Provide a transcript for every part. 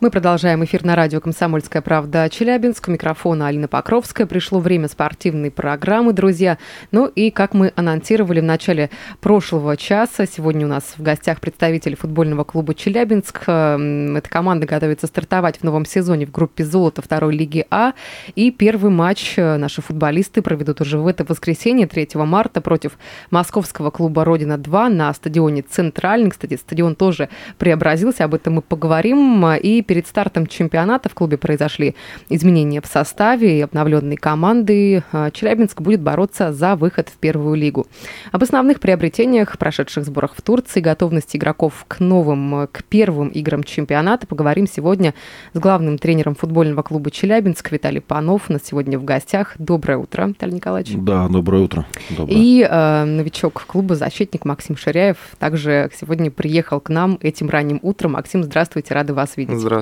Мы продолжаем эфир на радио «Комсомольская правда» Челябинск. У микрофона Алина Покровская. Пришло время спортивной программы, друзья. Ну и, как мы анонсировали в начале прошлого часа, сегодня у нас в гостях представители футбольного клуба «Челябинск». Эм, эта команда готовится стартовать в новом сезоне в группе «Золото» второй лиги А. И первый матч э, наши футболисты проведут уже в это воскресенье, 3 марта, против московского клуба «Родина-2» на стадионе «Центральный». Кстати, стадион тоже преобразился, об этом мы поговорим. И перед стартом чемпионата в клубе произошли изменения в составе и обновленные команды. А, Челябинск будет бороться за выход в первую лигу. Об основных приобретениях, прошедших сборах в Турции, готовности игроков к новым, к первым играм чемпионата поговорим сегодня с главным тренером футбольного клуба Челябинск Виталий Панов. У нас сегодня в гостях. Доброе утро, Виталий Николаевич. Да, доброе утро. Доброе. И э, новичок клуба, защитник Максим Ширяев, также сегодня приехал к нам этим ранним утром. Максим, здравствуйте, рады вас видеть. Здравствуйте.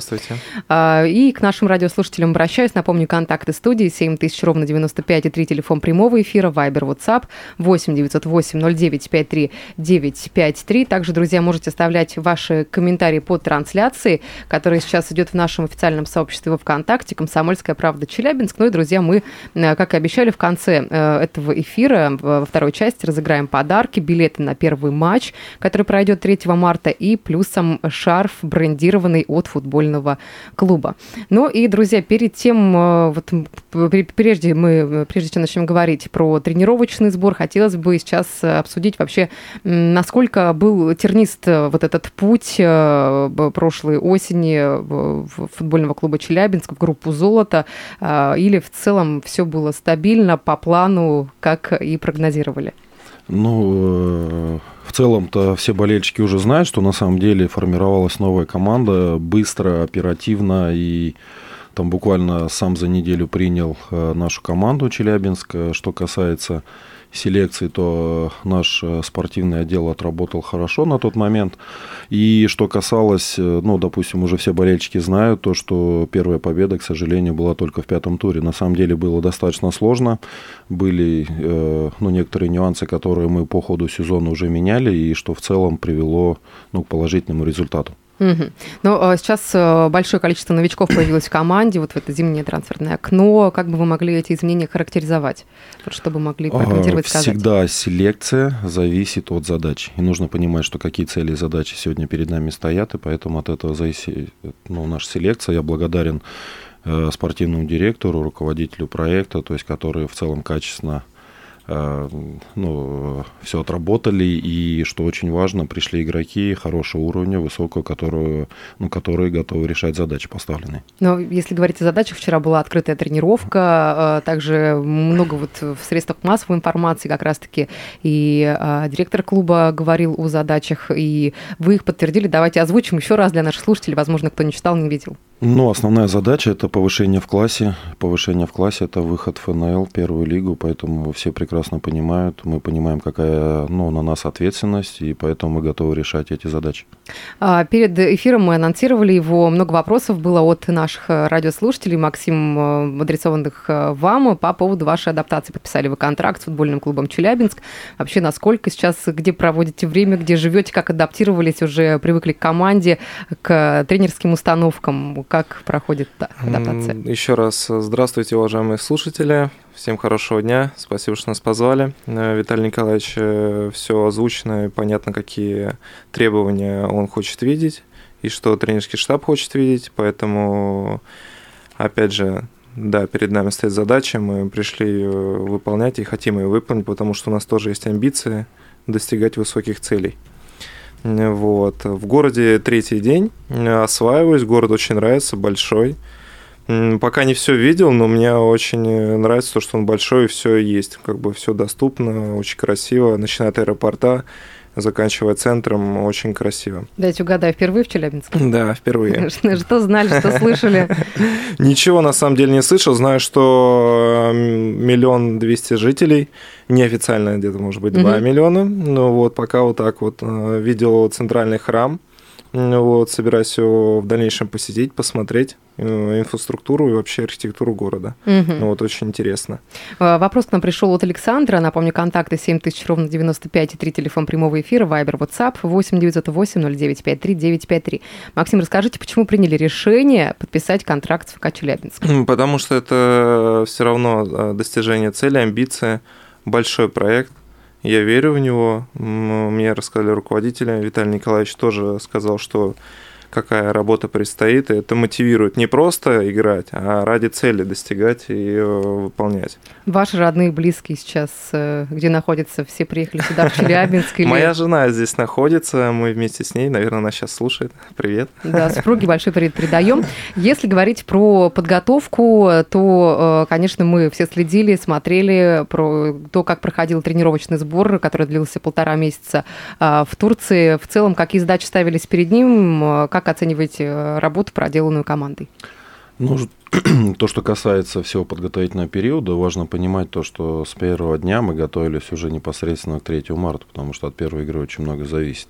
А, И к нашим радиослушателям обращаюсь. Напомню, контакты студии 7000 ровно 95 и 3 телефон прямого эфира, Вайбер, WhatsApp 8 908 09 53 953. Также, друзья, можете оставлять ваши комментарии под трансляцией, которая сейчас идет в нашем официальном сообществе во ВКонтакте «Комсомольская правда Челябинск». Ну и, друзья, мы, э, как и обещали, в конце э, этого эфира, во второй части, разыграем подарки, билеты на первый матч, который пройдет 3 марта, и плюсом шарф брендированный от футбольного клуба. Ну и, друзья, перед тем, э, вот пр- прежде мы, прежде чем начнем говорить про тренировочный сбор, хотелось бы сейчас обсудить вообще, насколько был тернист э, вот этот путь э, прошлой осени футбольного клуба Челябинск в группу «Золото», э, или в целом все было стабильно по плану, как и прогнозировали? Ну, э, целом-то все болельщики уже знают, что на самом деле формировалась новая команда быстро, оперативно и там буквально сам за неделю принял э, нашу команду Челябинск. Э, Что касается селекции, то наш э, спортивный отдел отработал хорошо на тот момент. И что касалось, э, ну, допустим, уже все болельщики знают то, что первая победа, к сожалению, была только в пятом туре. На самом деле было достаточно сложно. Были э, ну, некоторые нюансы, которые мы по ходу сезона уже меняли, и что в целом привело ну, к положительному результату. Мгм. Ну, сейчас э, большое количество новичков появилось в команде, вот в это зимнее трансферное окно. Как бы вы могли эти изменения характеризовать? Вот чтобы могли прокомментировать, А, сказать. Всегда селекция зависит от задач. И нужно понимать, что какие цели и задачи сегодня перед нами стоят, и поэтому от этого зависит ну, наша селекция. Я благодарен э, спортивному директору, руководителю проекта, то есть которые в целом качественно ну, все отработали, и, что очень важно, пришли игроки хорошего уровня, высокого, которые, ну, которые готовы решать задачи поставленные. Но если говорить о задачах, вчера была открытая тренировка, э, также много вот в средствах массовой информации как раз-таки и э, директор клуба говорил о задачах, и вы их подтвердили. Давайте озвучим еще раз для наших слушателей, возможно, кто не читал, не видел. Ну, основная задача – это повышение в классе. Повышение в классе – это выход в ФНЛ, первую лигу, поэтому все прекрасно понимают. Мы понимаем, какая ну, на нас ответственность, и поэтому мы готовы решать эти задачи. А, Перед эфиром мы анонсировали его. Много вопросов было от наших э, радиослушателей, Максим, э, адресованных э, вам по поводу вашей адаптации. Подписали вы контракт с футбольным клубом Челябинск. Вообще, насколько сейчас, где проводите время, где живете, как адаптировались, уже привыкли к команде, к тренерским установкам? Как проходит да, адаптация? Еще раз э, здравствуйте, уважаемые слушатели. Всем хорошего дня. Спасибо, что нас позвали. Э, Виталий Николаевич все озвучено и понятно, какие требования он хочет видеть и что тренерский штаб хочет видеть. Поэтому, опять же, да, перед нами стоит задача, мы пришли ее выполнять и хотим ее выполнить, потому что у нас тоже есть амбиции достигать высоких целей. Вот. В городе третий день, э, осваиваюсь, город очень нравится, большой. Пока не все видел, но мне очень э, нравится то, что он большой и все есть. Как бы все доступно, очень красиво, начиная от аэропорта, заканчивая центром, очень красиво. Дайте угадаю, впервые в Челябинске? Да, впервые. Что знали, что слышали? Ничего на самом деле не слышал. Знаю, что миллион двести жителей, неофициально где-то, может быть, два миллиона. Ну вот, пока вот так вот э, видел центральный храм, вот, собираюсь его в дальнейшем посетить, посмотреть э, инфраструктуру и вообще архитектуру города. Угу. Вот очень интересно. Э, вопрос к нам пришел от Александра. Напомню, контакты 7000 ровно 95 и 3 телефон прямого эфира, Вайбер, WhatsApp 8 908 0953 953. Максим, расскажите, почему приняли решение подписать контракт с ФК Челябинск? Потому что это все равно э, достижение цели, амбиция, большой проект – я верю в него. Мне рассказали руководители. Виталий Николаевич тоже сказал, что какая работа предстоит. И это мотивирует не просто играть, а ради цели достигать и ее выполнять. Ваши родные, близкие сейчас, э, где находятся? Все приехали сюда, в Челябинск? Или... Моя жена здесь находится, мы вместе с ней, наверное, она сейчас слушает. Привет. Да, супруги большой привет передаем. Если говорить про подготовку, то, э, конечно, мы все следили, смотрели про то, как проходил тренировочный сбор, который длился полтора месяца э, в Турции. В целом, какие задачи ставились перед ним, как оцениваете работу, проделанную командой? Ну, то, что касается всего подготовительного периода, важно понимать то, что с первого дня мы готовились уже непосредственно к 3 марта, потому что от первой игры очень много зависит.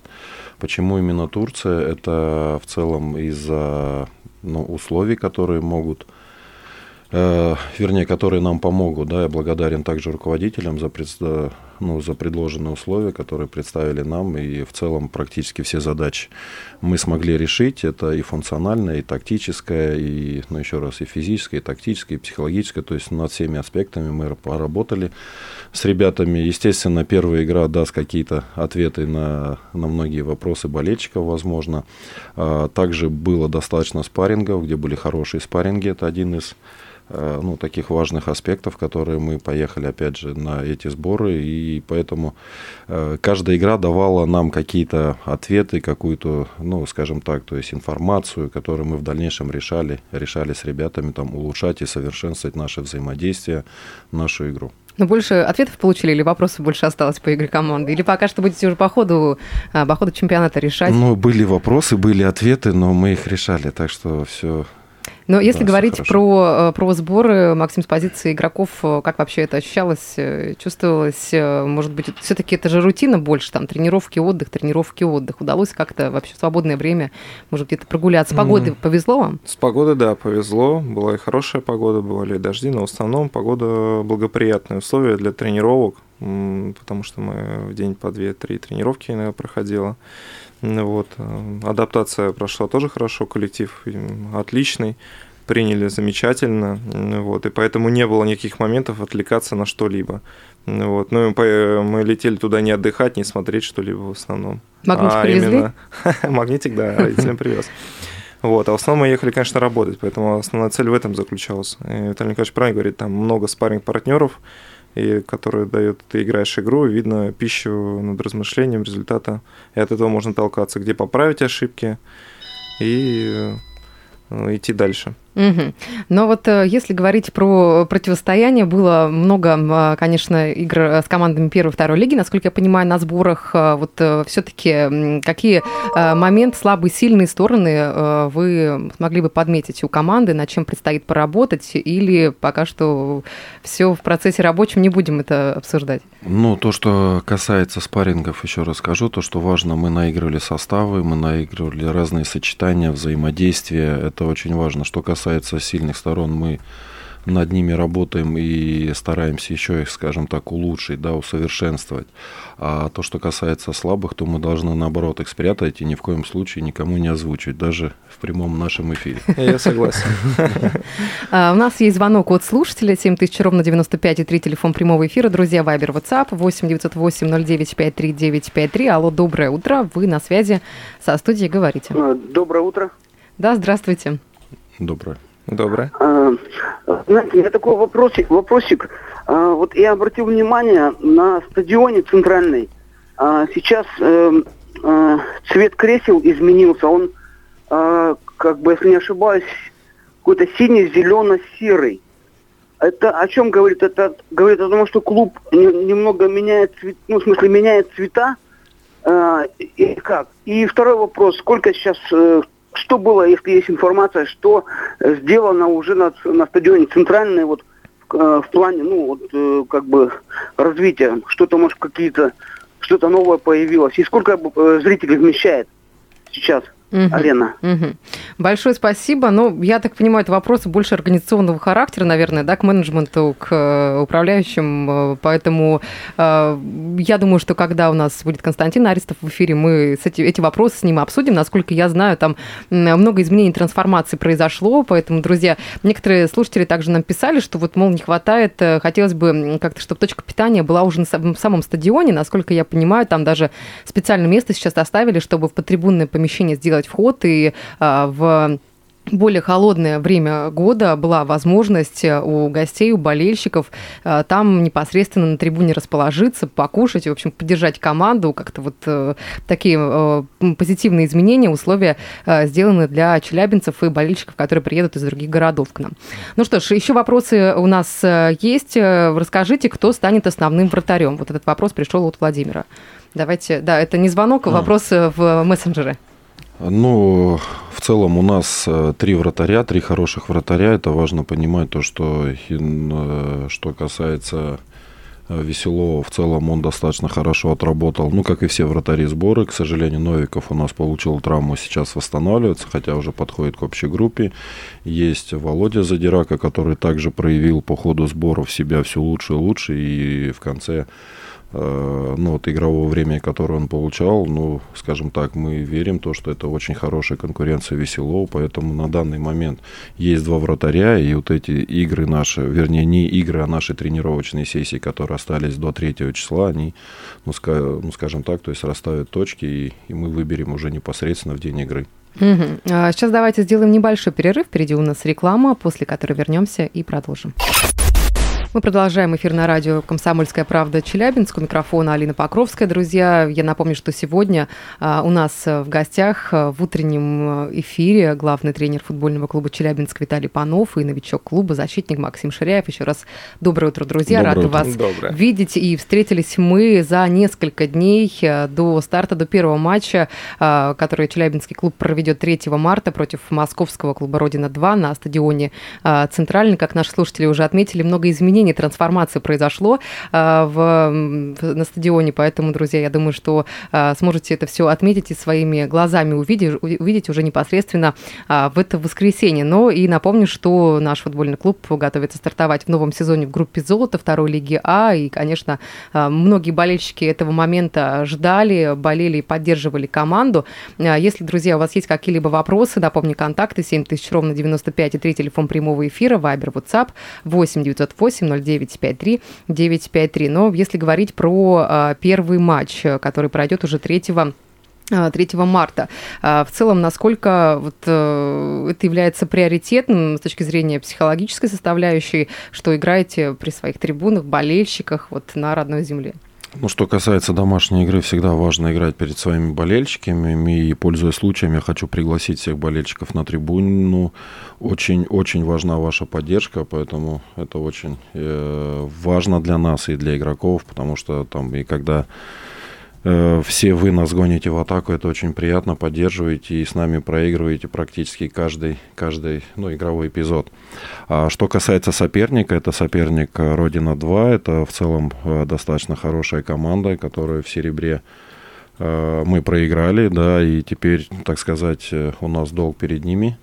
Почему именно Турция? Это в целом из-за ну, условий, которые могут Э, вернее, которые нам помогут. Да, я благодарен также руководителям за, пред, ну, за предложенные условия, которые представили нам, и в целом практически все задачи мы смогли решить. Это и функциональное, и тактическое, и, ну, еще раз, и физическое, и тактическое, и психологическое. То есть над всеми аспектами мы поработали с ребятами. Естественно, первая игра даст какие-то ответы на, на многие вопросы болельщиков, возможно. А, также было достаточно спаррингов, где были хорошие спарринги. Это один из Э, ну, таких важных аспектов, которые мы поехали, опять же, на эти сборы, и поэтому э, каждая игра давала нам какие-то ответы, какую-то, ну, скажем так, то есть информацию, которую мы в дальнейшем решали, решали с ребятами, там, улучшать и совершенствовать наше взаимодействие, нашу игру. Но больше ответов получили или вопросов больше осталось по игре команды? Или пока что будете уже по ходу, а, по ходу чемпионата решать? Ну, были вопросы, были ответы, но мы их решали, так что все но если да, говорить про, э, про сборы, Максим, с позиции игроков, э, как вообще это ощущалось, э, чувствовалось, может быть, все-таки это же рутина больше, там, тренировки, отдых, тренировки, отдых. Удалось как-то вообще в свободное время, может, где-то прогуляться? С погодой mm. повезло вам? С погодой, да, повезло. Была и хорошая погода, бывали дожди, но в основном погода благоприятные условия для тренировок, потому что мы в день по 2-3 тренировки иногда проходила. Вот. Э, адаптация прошла тоже хорошо, коллектив отличный, приняли замечательно, вот, и поэтому не было никаких моментов отвлекаться на что-либо. Вот. Ну, мы летели туда не отдыхать, не смотреть что-либо в основном. Магнитик а привезли? именно магнитик, да, родителям привез. Вот, а в основном мы ехали, конечно, работать, поэтому основная цель в этом заключалась. И Виталий Николаевич правильно говорит, там много спарринг партнеров и которые дают, ты играешь игру, и видно пищу над размышлением результата, и от этого можно толкаться, где поправить ошибки и э, идти дальше. Угу. Но вот э, если говорить про противостояние, было много, а, конечно, игр э, с командами первой и второй лиги. Насколько я понимаю, на сборах э, вот все-таки какие моменты, слабые, сильные стороны вы смогли бы подметить у команды, над чем предстоит поработать, или пока что все в процессе рабочем, не будем это обсуждать? Ну, то, что касается спаррингов, еще расскажу, то, что важно, мы наигрывали составы, мы наигрывали разные сочетания, взаимодействия, это очень важно. Что касается касается сильных сторон, мы над ними работаем и стараемся еще их, скажем так, улучшить, да, усовершенствовать. А то, что касается слабых, то мы должны, наоборот, их спрятать и ни в коем случае никому не озвучивать, даже в прямом нашем эфире. Я согласен. А, у нас есть звонок от слушателя, 7000 ровно 95 и 3, телефон прямого эфира. Друзья, Вайбер, WhatsApp, 8 908 09 53 953. Алло, доброе утро, вы на связи со студией, говорите. А, доброе утро. Да, здравствуйте. Доброе. Доброе. А, знаете, у меня такой вопросик. вопросик. А, вот я обратил внимание на стадионе центральный. А, сейчас э, э, цвет кресел изменился. Он, э, как бы, если не ошибаюсь, какой-то синий, зелено-серый. Это о чем говорит? Это говорит о том, что клуб не, немного меняет цвет, ну, в смысле, меняет цвета Э, и как? И второй вопрос, сколько сейчас, э, что было, если есть информация, что сделано уже на, на стадионе центральный вот в плане, ну, вот, как бы развития, что-то, может, какие-то, что-то новое появилось, и сколько зрителей вмещает сейчас? Угу. Арена. Угу. Большое спасибо. Ну, я так понимаю, это вопросы больше организационного характера, наверное, да, к менеджменту, к э, управляющим. Э, поэтому э, я думаю, что когда у нас будет Константин Аристов в эфире, мы эти, эти вопросы с ним обсудим. Насколько я знаю, там много изменений трансформации произошло. Поэтому, друзья, некоторые слушатели также нам писали, что вот, мол, не хватает, хотелось бы как-то, чтобы точка питания была уже на самом стадионе. Насколько я понимаю, там даже специальное место сейчас оставили, чтобы в подтрибунное помещение сделать сделать вход, и а, в более холодное время года была возможность э, у гостей, у болельщиков э, там непосредственно на трибуне расположиться, покушать, в общем, поддержать команду. Как-то вот э, такие позитивные изменения, условия сделаны для челябинцев и болельщиков, которые приедут из других городов к нам. Ну что ж, еще вопросы у нас есть. Расскажите, кто станет основным вратарем? Вот этот вопрос пришел от Владимира. Давайте, да, это не звонок, а вопрос в мессенджере. Ну, в целом у нас э, три вратаря, три хороших вратаря. Это важно понимать то, что э, что касается э, Веселова, в целом он достаточно хорошо отработал. Ну, как и все вратари сборы. К сожалению, Новиков у нас получил травму, сейчас восстанавливается, хотя уже подходит к общей группе. Есть Володя Задирака, который также проявил по ходу сборов себя все лучше и лучше. И в конце ну, вот игрового времени, которое он получал, ну, скажем так, мы верим то, что это очень хорошая конкуренция Веселова, поэтому на данный момент есть два вратаря, и вот эти игры наши, вернее, не игры, а наши тренировочные сессии, которые остались до 3 числа, они, ну, ска- ну скажем так, то есть расставят точки, и, и мы выберем уже непосредственно в день игры. Угу. Сейчас давайте сделаем небольшой перерыв. Впереди у нас реклама, после которой вернемся и продолжим. Мы продолжаем эфир на радио «Комсомольская правда» Челябинск. У микрофона Алина Покровская. Друзья, я напомню, что сегодня а, у нас в гостях а, в утреннем эфире главный тренер футбольного клуба Челябинск Виталий Панов и новичок клуба, защитник Максим Ширяев. Еще раз доброе утро, друзья. Доброе Рады утро. вас доброе. видеть. И встретились мы за несколько дней а, до старта, до первого матча, который Челябинский клуб проведет 3 марта против московского клуба «Родина-2» на стадионе Центральный. Как наши слушатели уже отметили, много изменений изменение, трансформации произошло э, в, на стадионе, поэтому, друзья, я думаю, что э, сможете это все отметить и своими глазами увидеть, увидеть уже непосредственно э, в это воскресенье. Но и напомню, что наш футбольный клуб готовится стартовать в новом сезоне в группе «Золото» второй лиги А, и, конечно, многие болельщики этого момента ждали, болели и поддерживали команду. Если, друзья, у вас есть какие-либо вопросы, напомню, контакты 7000 ровно 95 и 3 телефон прямого эфира, Вайбер, WhatsApp 8 908 953 953. Но если говорить про а, первый матч, который пройдет уже 3 3 а, марта. А, в целом, насколько вот э, это является приоритетным с точки зрения психологической составляющей, что играете при своих трибунах, болельщиках вот на родной земле? Ну, что касается домашней игры, всегда важно играть перед своими болельщиками. И, пользуясь случаем, я хочу пригласить всех болельщиков на трибуну. Очень-очень важна ваша поддержка, поэтому это очень э, важно для нас и для игроков, потому что там и когда все вы нас гоните в атаку, это очень приятно, поддерживаете и с нами проигрываете практически каждый, каждый ну, игровой эпизод. А что касается соперника, это соперник Родина-2, это в целом э, достаточно хорошая команда, которая в серебре э, мы проиграли, да, и теперь, так сказать, у нас долг перед ними.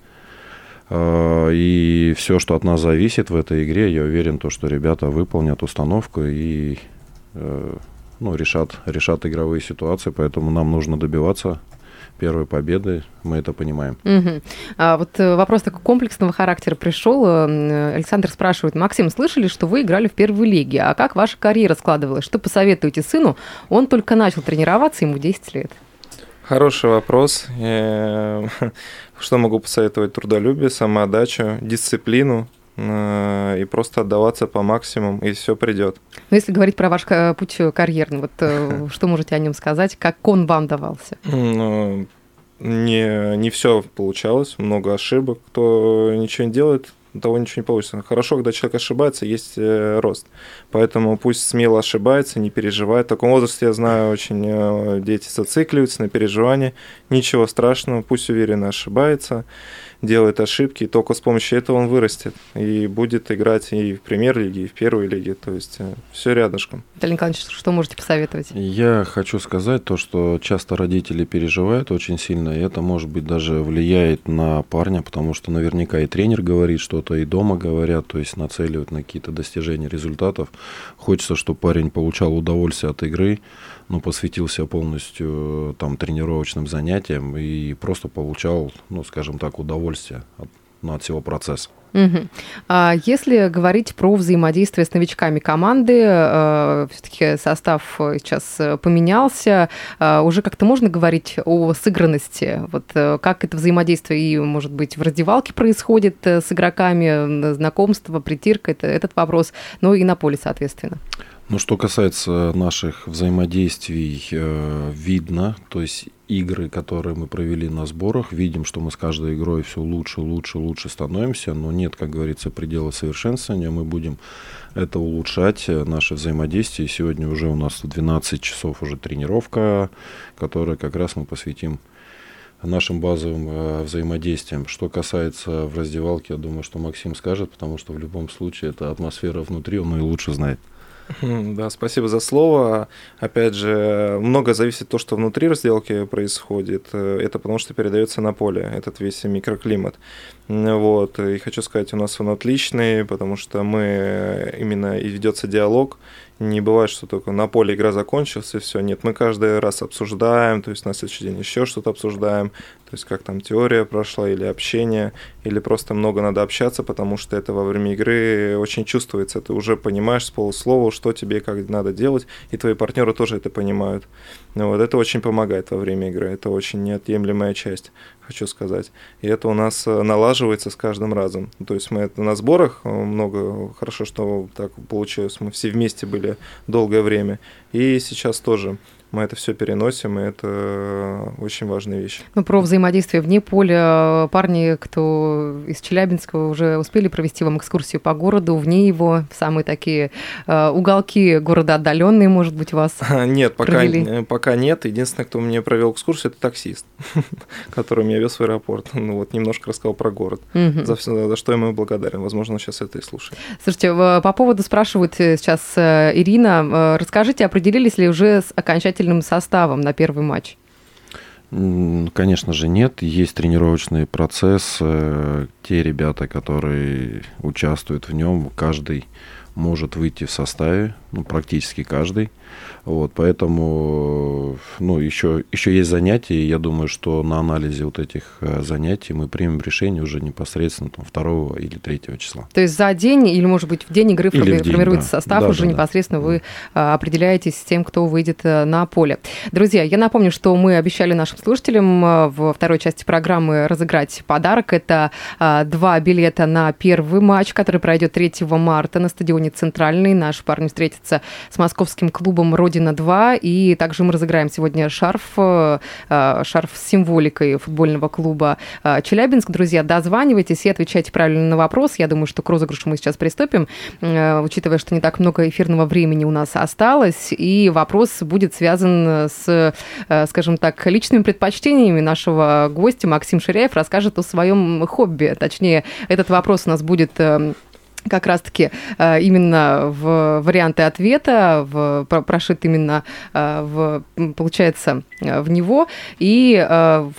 И все, что от нас зависит в этой игре, я уверен, то, что ребята выполнят установку и ну, решат, решат игровые ситуации, поэтому нам нужно добиваться первой победы, мы это понимаем. Угу. А вот э, вопрос такой комплексного характера пришел. Э, Александр спрашивает, Максим, слышали, что вы играли в первой лиге, а как ваша карьера складывалась? Что посоветуете сыну? Он только начал тренироваться, ему 10 лет. Хороший вопрос. Что могу посоветовать? Трудолюбие, самоотдачу, дисциплину, Э, и просто отдаваться по максимуму, и все придет. Но если говорить про ваш э, путь карьерный, вот э, что можете о нем сказать, как он вам давался? Ну, не, не все получалось, много ошибок. Кто ничего не делает, того ничего не получится. Хорошо, когда человек ошибается, есть э, рост. Поэтому пусть смело ошибается, не переживает. В таком возрасте, я знаю, очень э, дети зацикливаются на переживании. Ничего страшного, пусть уверенно ошибается делает ошибки, и только с помощью этого он вырастет и будет играть и в премьер-лиге, и в первой лиге, то есть э, все рядышком. Виталий Николаевич, что можете посоветовать? Я хочу сказать то, что часто родители переживают очень сильно, и это, может быть, даже влияет на парня, потому что наверняка и тренер говорит что-то, и дома говорят, то есть нацеливают на какие-то достижения результатов. Хочется, чтобы парень получал удовольствие от игры, ну, посвятился полностью э, там тренировочным занятиям и просто получал, ну, скажем так, удовольствие от, ну, от всего процесса. Угу. А если говорить про взаимодействие с новичками команды, э, все-таки состав сейчас поменялся, э, уже как-то можно говорить о сыгранности, вот э, как это взаимодействие и, может быть, в раздевалке происходит э, с игроками, знакомство, притирка, это этот вопрос, но и на поле, соответственно. Ну, что касается наших взаимодействий, э, видно, то есть игры, которые мы провели на сборах, видим, что мы с каждой игрой все лучше, лучше, лучше становимся, но нет, как говорится, предела совершенствования, мы будем это улучшать, э, наше взаимодействие. Сегодня уже у нас 12 часов уже тренировка, которая как раз мы посвятим нашим базовым э, взаимодействием. Что касается в раздевалке, я думаю, что Максим скажет, потому что в любом случае это атмосфера внутри, он ее лучше знает. Да, спасибо за слово. Опять же, много зависит от того, что внутри разделки происходит. Это потому что передается на поле, этот весь микроклимат. Вот. И хочу сказать, у нас он отличный, потому что мы именно и ведется диалог, не бывает, что только на поле игра закончилась и все. Нет, мы каждый раз обсуждаем, то есть на следующий день еще что-то обсуждаем, то есть как там теория прошла или общение, или просто много надо общаться, потому что это во время игры очень чувствуется. Ты уже понимаешь с полуслова, что тебе как надо делать, и твои партнеры тоже это понимают. Вот, это очень помогает во время игры, это очень неотъемлемая часть, хочу сказать. И это у нас э, налаживается с каждым разом. То есть мы это на сборах э, много, хорошо, что так получилось, мы все вместе были долгое время. И сейчас тоже мы это все переносим, и это очень важная вещь. Ну, про взаимодействие вне поля. Парни, кто из Челябинска, уже успели провести вам экскурсию по городу, вне его, самые такие э, уголки города отдаленные, может быть, вас Нет, пока, пока нет. Единственное, кто мне провел экскурсию, это таксист, который меня вез в аэропорт. Ну вот, немножко рассказал про город, за, все, за что ему благодарен. Возможно, он сейчас это и слушает. Слушайте, по поводу спрашивают э, сейчас э, Ирина, расскажите, определились ли уже с окончательным обязательным составом на первый матч? Конечно же, нет. Есть тренировочный процесс. Те ребята, которые участвуют в нем, каждый может выйти в составе, ну, практически каждый. Вот, поэтому ну, еще, еще есть занятия, и я думаю, что на анализе вот этих э, занятий мы примем решение уже непосредственно там, 2 или 3 числа. То есть за день или, может быть, в день игры или форми- формируется да. состав, да, уже да, непосредственно да. вы а, определяетесь с тем, кто выйдет э, на поле. Друзья, я напомню, что мы обещали нашим слушателям во второй части программы разыграть подарок. Это два билета на первый матч, который пройдет 3 марта на стадионе «Центральный». Наши парни встретятся с московским клубом «Родина «Родина-2», и также мы разыграем сегодня шарф, э, шарф с символикой футбольного клуба э, Челябинск. Друзья, дозванивайтесь и отвечайте правильно на вопрос. Я думаю, что к розыгрышу мы сейчас приступим, э, учитывая, что не так много эфирного времени у нас осталось, и вопрос будет связан с, скажем так, личными предпочтениями нашего гостя. Максим Ширяев расскажет о своем хобби. Точнее, этот вопрос у нас будет как раз-таки э, именно в варианты ответа, в, прошит именно, э, в, получается, э, в него. И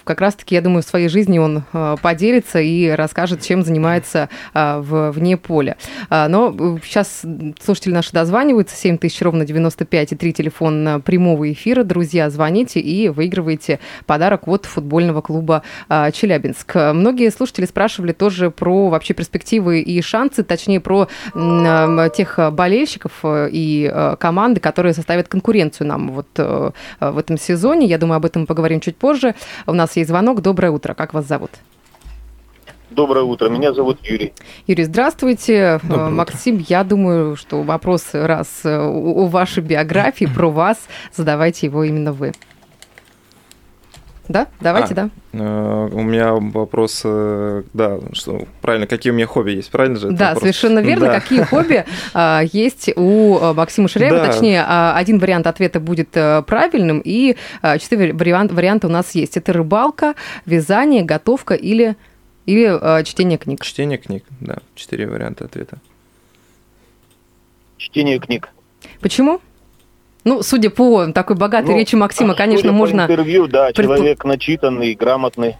как раз-таки, я думаю, в своей жизни он поделится и расскажет, чем занимается в, вне поля. Но сейчас слушатели наши дозваниваются, 7 тысяч ровно 95 и 3 телефон прямого эфира. Друзья, звоните и выигрывайте подарок от футбольного клуба Челябинск. Многие слушатели спрашивали тоже про вообще перспективы и шансы, точнее, точнее про тех болельщиков э, и э, команды, которые составят конкуренцию нам вот э, в этом сезоне. Я думаю, об этом мы поговорим чуть позже. У нас есть звонок. Доброе утро. Как вас зовут? Доброе утро, меня зовут Юрий. Юрий, здравствуйте. Доброе Максим, утро. я думаю, что вопрос раз о вашей биографии, про вас, задавайте его именно вы. Да, давайте, А, да. Э, У меня вопрос, э, да, что правильно, какие у меня хобби есть, правильно же? Да, вопрос? совершенно верно. Да. Какие хобби а, есть у а, Максима Ширяева? Да. Точнее, а, один вариант ответа будет правильным, и а, четыре вариант, варианта у нас есть. Это рыбалка, вязание, готовка или, или чтение книг. Чтение книг, да, четыре варианта ответа. Чтение книг. Почему? Ну, судя по такой богатой Ну, речи Максима, а конечно, можно... интервью, да, предпо- человек начитанный, грамотный.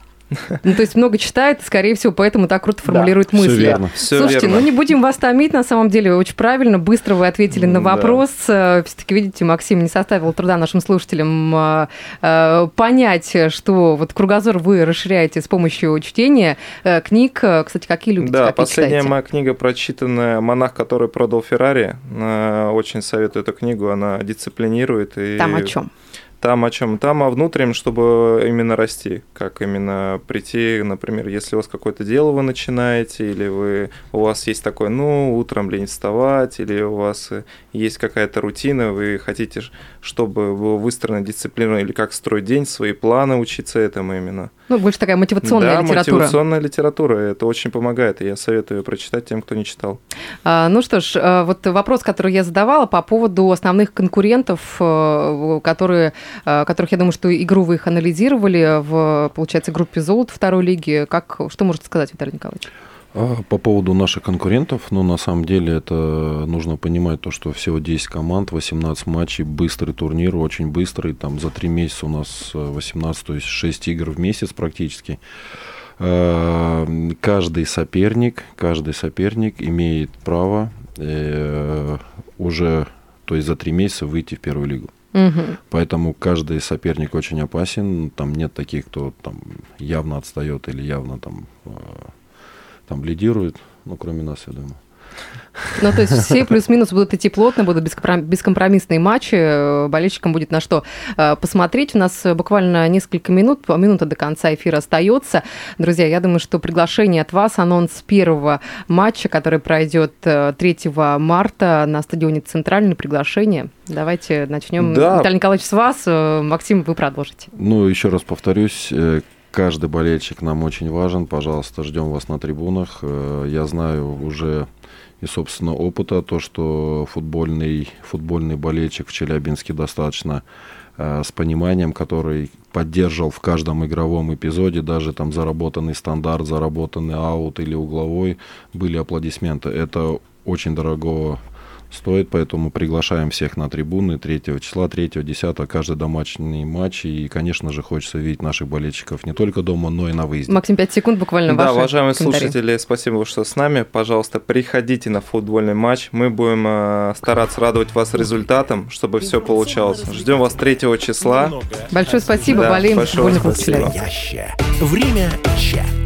Ну, то есть много читает, скорее всего, поэтому так круто Да, формулирует всё мысли. верно. Все Слушайте, верно. ну не будем вас томить, на самом деле, очень правильно, быстро вы ответили на М, да. вопрос. Все-таки, видите, Максим не составил труда нашим слушателям а, а, понять, что вот кругозор вы расширяете с помощью чтения э, книг. Э, Кстати, какие любите, Да, какие последняя читаете? моя книга прочитанная «Монах, который продал Феррари». Э, Очень советую эту книгу, она дисциплинирует. И Там о чем? Там о чем? Там о внутреннем, чтобы именно расти. Как именно прийти, например, если у вас какое-то дело вы начинаете, или вы, у вас есть такое, ну, утром лень вставать, или у вас есть какая-то рутина, вы хотите, чтобы было выстроена дисциплина, или как строить день, свои планы, учиться этому именно. Ну, больше такая мотивационная да, литература. мотивационная литература, это очень помогает, и я советую ее прочитать тем, кто не читал. А, Ну что ж, а, вот вопрос, который я задавала по поводу основных конкурентов, э, которые, э, которых, я думаю, что игру вы их анализировали в, получается, группе «Золото» второй лиги. Как, что можете сказать, Виталий Николаевич? А По поводу наших конкурентов, ну, на самом деле, это нужно понимать то, что всего 10 команд, 18 матчей, быстрый турнир, очень быстрый, там за 3 месяца у нас э, 18, то есть 6 игр в месяц практически. Э, Каждый соперник, каждый соперник имеет право э, уже, то есть за 3 месяца выйти в первую лигу. Мгм. Поэтому каждый соперник очень опасен. Там нет таких, кто там явно отстает или явно там, э, там лидирует. Ну, кроме нас, я думаю. Ну, то есть все плюс-минус будут идти плотно, будут бескомпром- бескомпромиссные матчи, э, болельщикам будет на что э, посмотреть. У нас буквально несколько минут, минута до конца эфира остается. Друзья, я думаю, что приглашение от вас, анонс первого матча, который пройдет э, 3 марта на стадионе Центральный, приглашение. Давайте начнем. Да. Виталий Николаевич, с вас. Э, Максим, вы продолжите. Ну, еще раз повторюсь, э, каждый болельщик нам очень важен. Пожалуйста, ждем вас на трибунах. Э, Я знаю уже и, собственно, опыта, то, что футбольный, футбольный болельщик в Челябинске достаточно э, с пониманием, который поддерживал в каждом игровом эпизоде, даже там заработанный стандарт, заработанный аут или угловой, были аплодисменты. Это очень дорого стоит, поэтому приглашаем всех на трибуны 3 числа, 3 10 каждый домашний матч. И, конечно же, хочется видеть наших болельщиков не только дома, но и на выезде. Максим, 5 секунд буквально Да, уважаемые слушатели, спасибо, что с нами. Пожалуйста, приходите на футбольный матч. Мы будем э, стараться радовать вас результатом, чтобы все получалось. Ждем вас 3 числа. Большое спасибо, Да, болеем большое спасибо. Время чат.